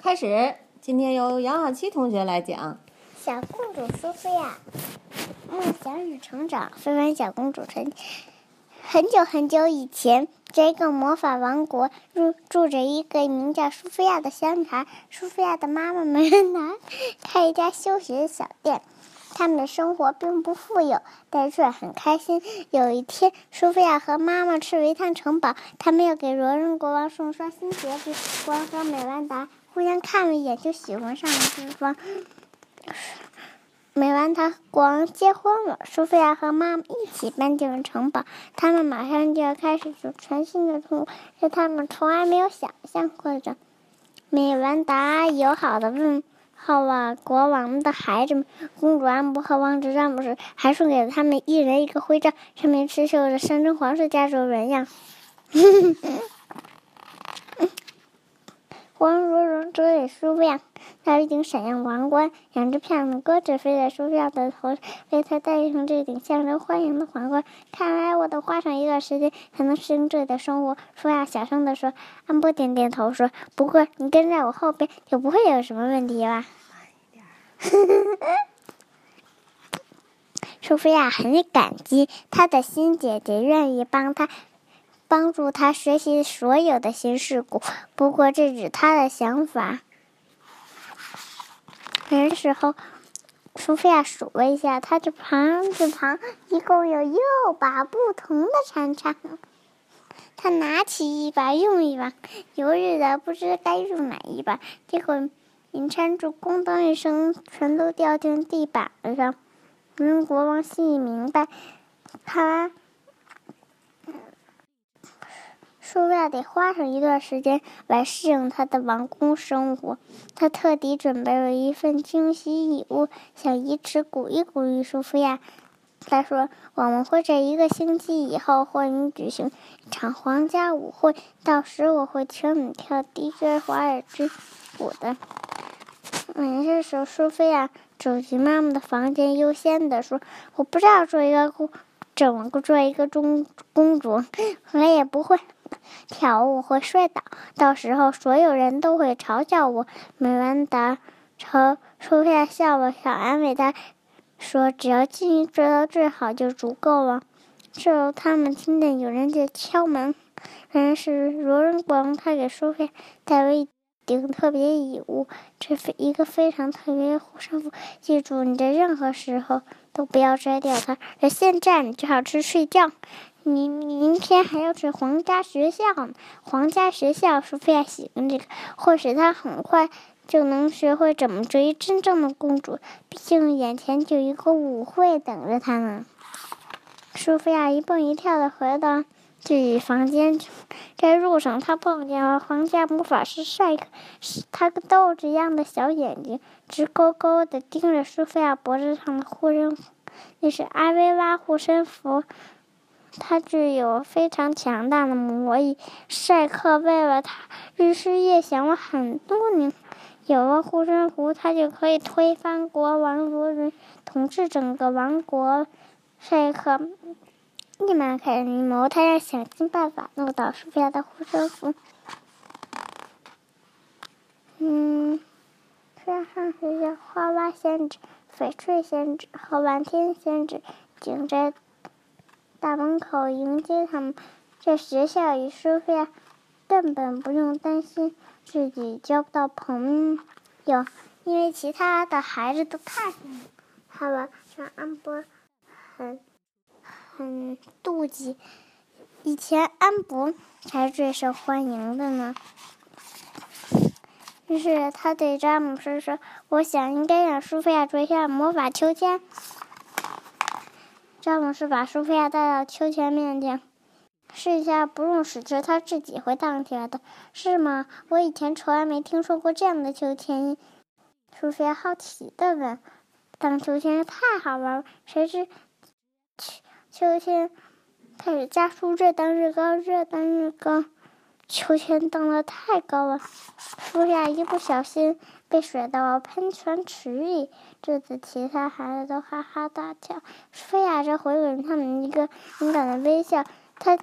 开始。今天由杨小七同学来讲。小公主苏菲亚，梦想与成长。分为小公主成。很久很久以前，这个魔法王国住住着一个名叫苏菲亚的小女孩。苏菲亚的妈妈梅兰达开一家休闲小店。他们的生活并不富有，但却很开心。有一天，苏菲亚和妈妈去一趟城堡，他们要给罗恩国王送双新鞋子。国王和美兰达互相看了一眼，就喜欢上了对方。美兰达国王结婚了，苏菲亚和妈妈一起搬进了城堡。他们马上就要开始做全新的生活，是他们从来没有想象过的。美兰达友好的问。好啊，国王的孩子们，公主安博和王子詹姆斯还送给了他们一人一个徽章，上面刺绣着象征皇室家族的纹样。王若荣遮给苏菲亚戴一顶闪亮王冠，两只漂亮的鸽子飞在苏菲亚的头，为她戴上这顶象征欢迎的皇冠。看来我得花上一段时间才能适应这里的生活。苏菲亚小声地说。安波点点头说：“不过你跟在我后边，就不会有什么问题吧？” 苏菲亚很感激她的新姐姐愿意帮她。帮助他学习所有的新事物，不过这只他的想法。这时候，苏菲亚数了一下，他的盘子旁一共有六把不同的铲铲。他拿起一把用一把，犹豫的不知该用哪一把，结果银铲子咣当一声，全都掉进地板上。嗯，国王心里明白，他。苏菲亚得花上一段时间来适应他的王宫生活。他特地准备了一份惊喜礼物，想以此鼓励鼓励苏菲亚。他说：“我们会在一个星期以后为你举行一场皇家舞会，到时我会请你跳迪爵华尔兹舞的。”嗯，这时候苏菲亚走进妈妈的房间，悠闲地说：“我不知道做一个公，怎么做一个中公主，我也不会。”跳舞会摔倒，到时候所有人都会嘲笑我。美兰达朝苏菲亚笑了笑，安慰她说：“只要尽力做到最好就足够了。”这时，他们听见有人在敲门，原来是罗恩光，他给苏菲带了一顶特别礼物，这是一个非常特别护身符。记住，你在任何时候都不要摘掉它。而现在，你最好去睡觉。你明天还要去皇家学校呢。皇家学校，苏菲亚喜欢这个，或许她很快就能学会怎么追真正的公主。毕竟眼前就一个舞会等着她呢。苏菲亚一蹦一跳的回到自己房间，在路上，他碰见了皇家魔法师帅克，他个豆子一样的小眼睛直勾勾的盯着苏菲亚脖子上的护身符，那是阿薇拉护身符。他具有非常强大的魔力，赛克为了他日思夜想了很多年。有了护身符，他就可以推翻国王罗伦，统治整个王国。赛克立马开始阴谋，他要想尽办法弄到苏菲亚的护身符。嗯，山上学校，花花仙子、翡翠仙子和蓝天仙子顶在。大门口迎接他们，在学校里，苏菲亚根本不用担心自己交不到朋友，因为其他的孩子都太喜欢他了，让安博很很妒忌。以前安博才最受欢迎的呢。于是他对詹姆斯说：“我想应该让苏菲亚做一下魔法秋千。”詹姆斯把苏菲亚带到秋千面前，试一下，不用使劲，它自己会荡起来的，是吗？我以前从来没听说过这样的秋千。苏菲亚好奇的问：“荡秋千太好玩了，谁知秋秋千开始加速，越荡越高，越荡越高。”秋千荡得太高了，苏菲亚一不小心被甩到了喷泉池里。这次其他孩子都哈哈大笑。舒雅这回给他们一个勇敢的微笑。她，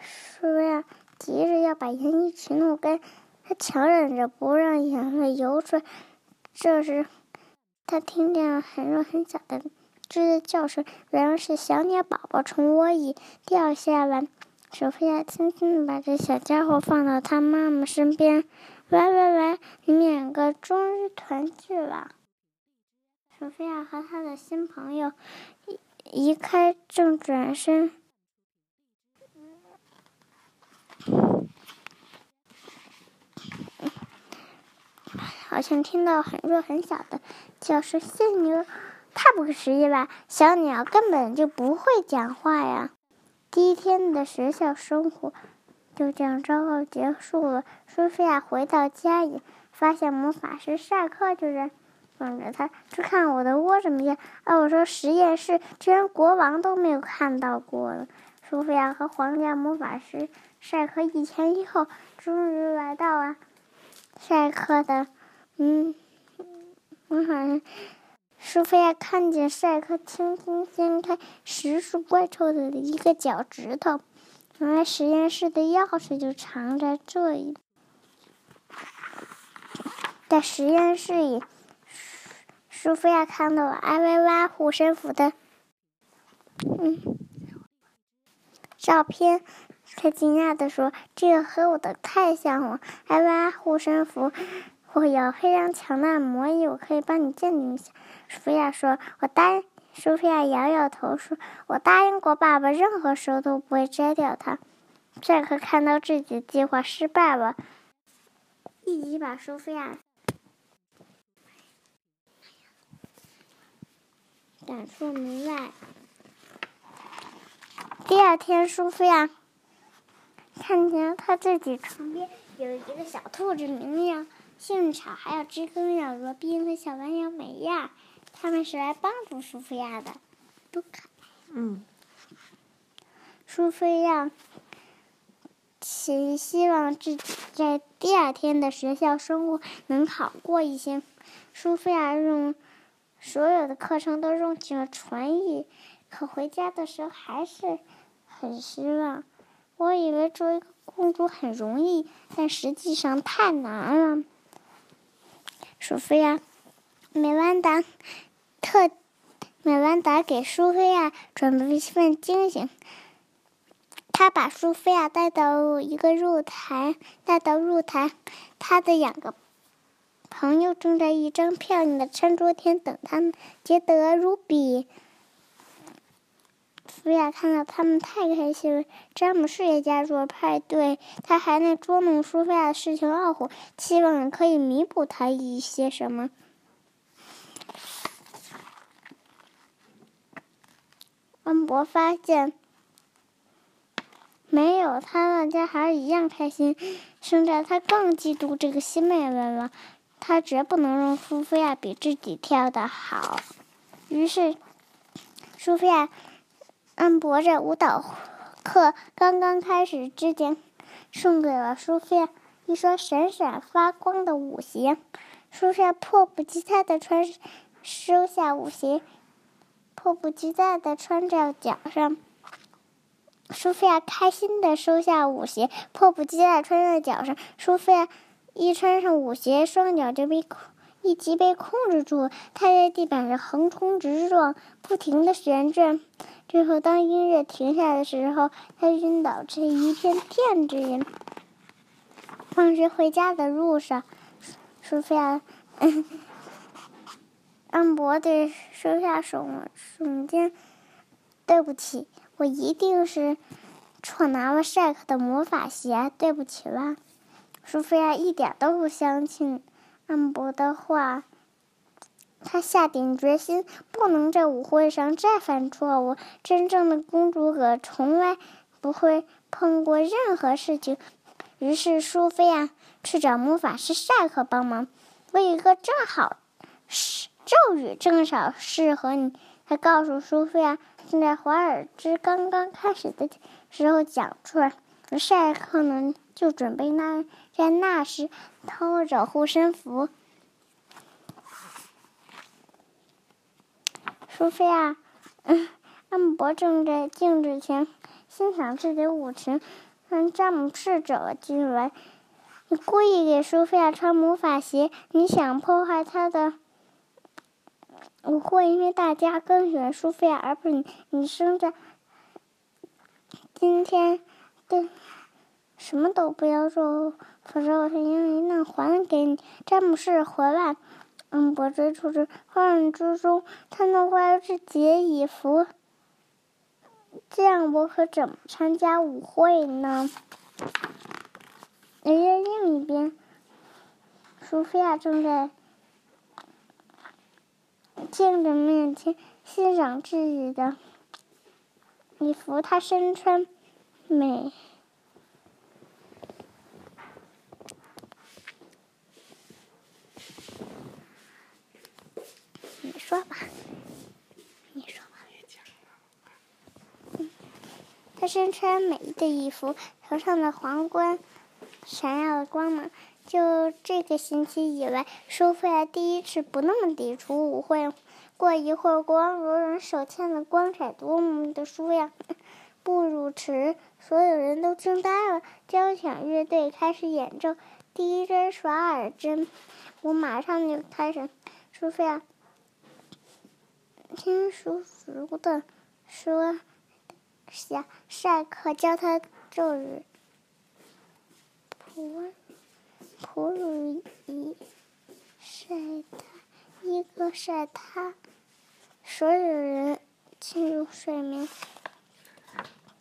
苏菲亚急着要把盐一起弄干，他强忍着不让眼泪流出来。这时，他听见了很弱很小的吱的叫声，原来是小鸟宝宝从窝里掉下来。索菲亚轻轻地把这小家伙放到他妈妈身边。喂喂喂，你们两个终于团聚了。索菲亚和她的新朋友一开正转身，好像听到很弱很小的叫声。犀牛，太不可思议了！小鸟根本就不会讲话呀。第一天的学校生活就这样昭告结束了。苏菲亚回到家里，发现魔法师赛克就在等着他。去看我的窝怎么样？啊，我说实验室居然国王都没有看到过了。苏菲亚和皇家魔法师赛克一前一后，终于来到了赛克的嗯魔法师。苏菲亚看见赛克轻轻掀开实属怪兽的一个脚趾头，原来实验室的钥匙就藏在这里。在实验室里，苏菲亚看到了艾薇娃护身符的嗯照片，她惊讶地说：“这个和我的太像了。”艾薇娃护身符，我有非常强大的魔力，我可以帮你鉴定一下。苏菲亚说：“我答应。”苏菲亚摇摇头说：“我答应过爸爸，任何时候都不会摘掉它。”赛克看到自己的计划失败了，立即把苏菲亚赶出门外。第二天，苏菲亚看见她自己床边有一个小兔子，明明幸运草，还有知更鸟罗宾和小蓝鸟美亚。他们是来帮助苏菲亚的，多可爱！嗯，苏菲亚希希望自己在第二天的学校生活能好过一些。苏菲亚用所有的课程都用尽了传译，可回家的时候还是很失望。我以为做一个公主很容易，但实际上太难了。苏菲亚，美万达。特美兰达给苏菲亚准备了一份惊喜。他把苏菲亚带到一个露台，带到露台，他的两个朋友正在一张漂亮的餐桌前等他们。杰德、卢比，苏菲亚看到他们太开心了。詹姆士也加入了派对，他还在捉弄苏菲亚的事情懊悔，希望可以弥补他一些什么。安博发现，没有他，大家还是一样开心。现在他更嫉妒这个新妹妹了，他绝不能让苏菲亚比自己跳的好。于是，苏菲亚，安博在舞蹈课刚刚开始之前，送给了苏菲亚一双闪闪发光的舞鞋。苏菲亚迫不及待的穿，收下舞鞋。迫不及待地穿在脚上，苏菲亚开心地收下舞鞋，迫不及待穿在脚上。苏菲亚一穿上舞鞋，双脚就被控，立即被控制住。她在地板上横冲直撞，不停地旋转。最后，当音乐停下的时候，他晕倒在一片电子里。放学回家的路上，苏菲亚。安博对收下手瞬间：“对不起，我一定是错拿了赛克的魔法鞋。对不起啦。”苏菲亚一点都不相信安博的话，她下定决心不能在舞会上再犯错误。真正的公主可从来不会碰过任何事情。于是，苏菲亚去找魔法师赛克帮忙，为一个正好是。咒语正好适合你。他告诉苏菲亚，正在华尔兹刚刚开始的时候讲出来。赛克呢，就准备那在那时偷走护身符。苏菲亚，嗯，安博正在镜子前欣赏自己的舞裙。让詹姆士走了进来。你故意给苏菲亚穿魔法鞋，你想破坏她的舞会，因为大家更喜欢苏菲亚，而不是你。你生在今天，对，什么都不要做，否则我会用一那还给你。詹姆士回来，安博追出去，慌乱之中，他弄坏了自己的衣服，这样我可怎么参加舞会呢？而在另一边，苏菲亚正在镜子面前欣赏自己的衣服，她身穿美。你说吧，你说吧。她身穿美丽的衣服，头上的皇冠。闪耀的光芒。就这个星期以来，苏菲亚第一次不那么抵触舞会。过一会儿，国王如人手牵着光彩夺目的苏菲亚步入池，所有人都惊呆了。交响乐队开始演奏第一支耍耳针，我马上就开始。苏菲亚听叔叔的说下，赛克教他咒语。普普鲁伊晒他，一个晒他，所有人进入睡眠，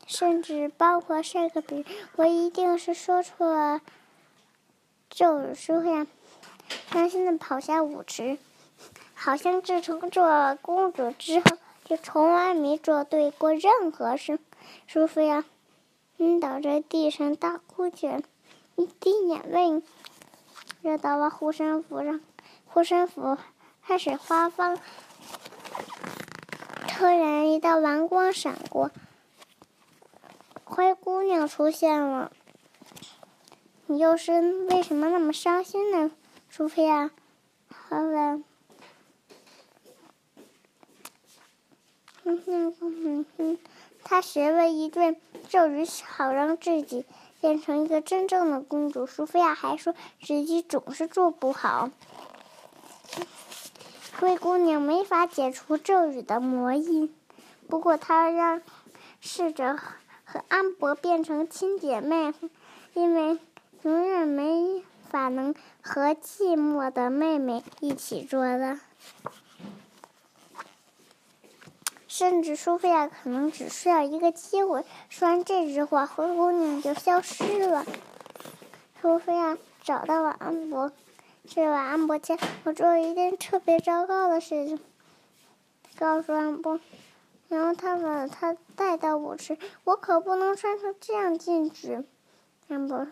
甚至包括晒克比。我一定是说错了，就是说呀，伤心的跑下舞池，好像自从做了公主之后，从来没做对过任何事。苏菲亚晕倒在地上，大哭起来。一滴眼泪落到了护身符上，护身符开始发光。突然，一道蓝光闪过，灰姑娘出现了。你又是为什么那么伤心呢，苏菲亚？好了，哼哼哼哼，他学了一顿咒语，好让自己。变成一个真正的公主，苏菲亚还说自己总是做不好。灰姑娘没法解除咒语的魔音，不过她让试着和安博变成亲姐妹，因为永远没法能和寂寞的妹妹一起做的。甚至苏菲亚可能只需要一个机会。说完这句话，灰姑娘就消失了。苏菲亚找到了安博，去了安博家。我做了一件特别糟糕的事情，告诉安博。然后他把他带到舞池。我可不能穿成这样进去。安博，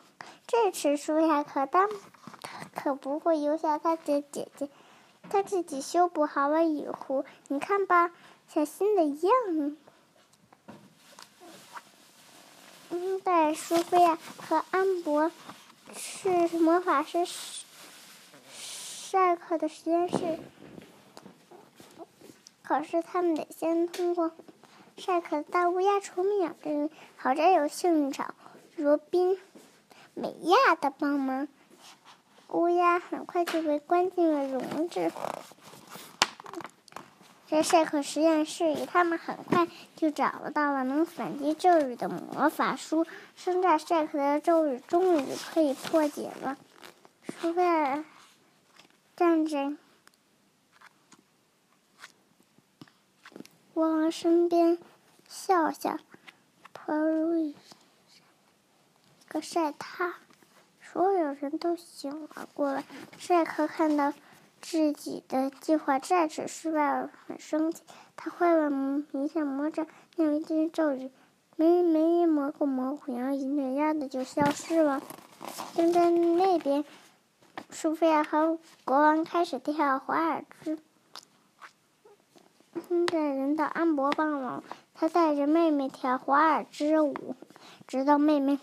这次苏菲亚可当可不会留下他的姐姐。他自己修补好了雨壶，你看吧。像新的一样。嗯，带苏菲亚和安博去魔法师赛克的实验室。可是他们得先通过赛克的大乌鸦除秒针，好在有幸运草罗宾、美亚的帮忙，乌鸦很快就被关进了笼子。在赛克实验室里，他们很快就找到了能反击咒语的魔法书。现在，赛克的咒语终于可以破解了。苏菲尔站在国王身边，笑笑。普鲁伊个晒他，所有人都醒了过来。赛克看到。自己的计划再次失败了，很生气。他坏了一下魔杖，念了一句咒语，没没蘑菇蘑菇，然后一下鸭子就消失了。正在那边，苏菲亚和国王开始跳华尔兹。现在轮到安博帮忙，他带着妹妹跳华尔兹舞，直到妹妹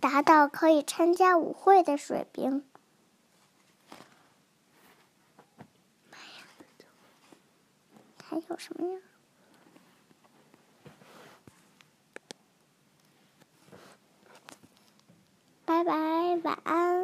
达到可以参加舞会的水平。还有什么呀？拜拜，晚安。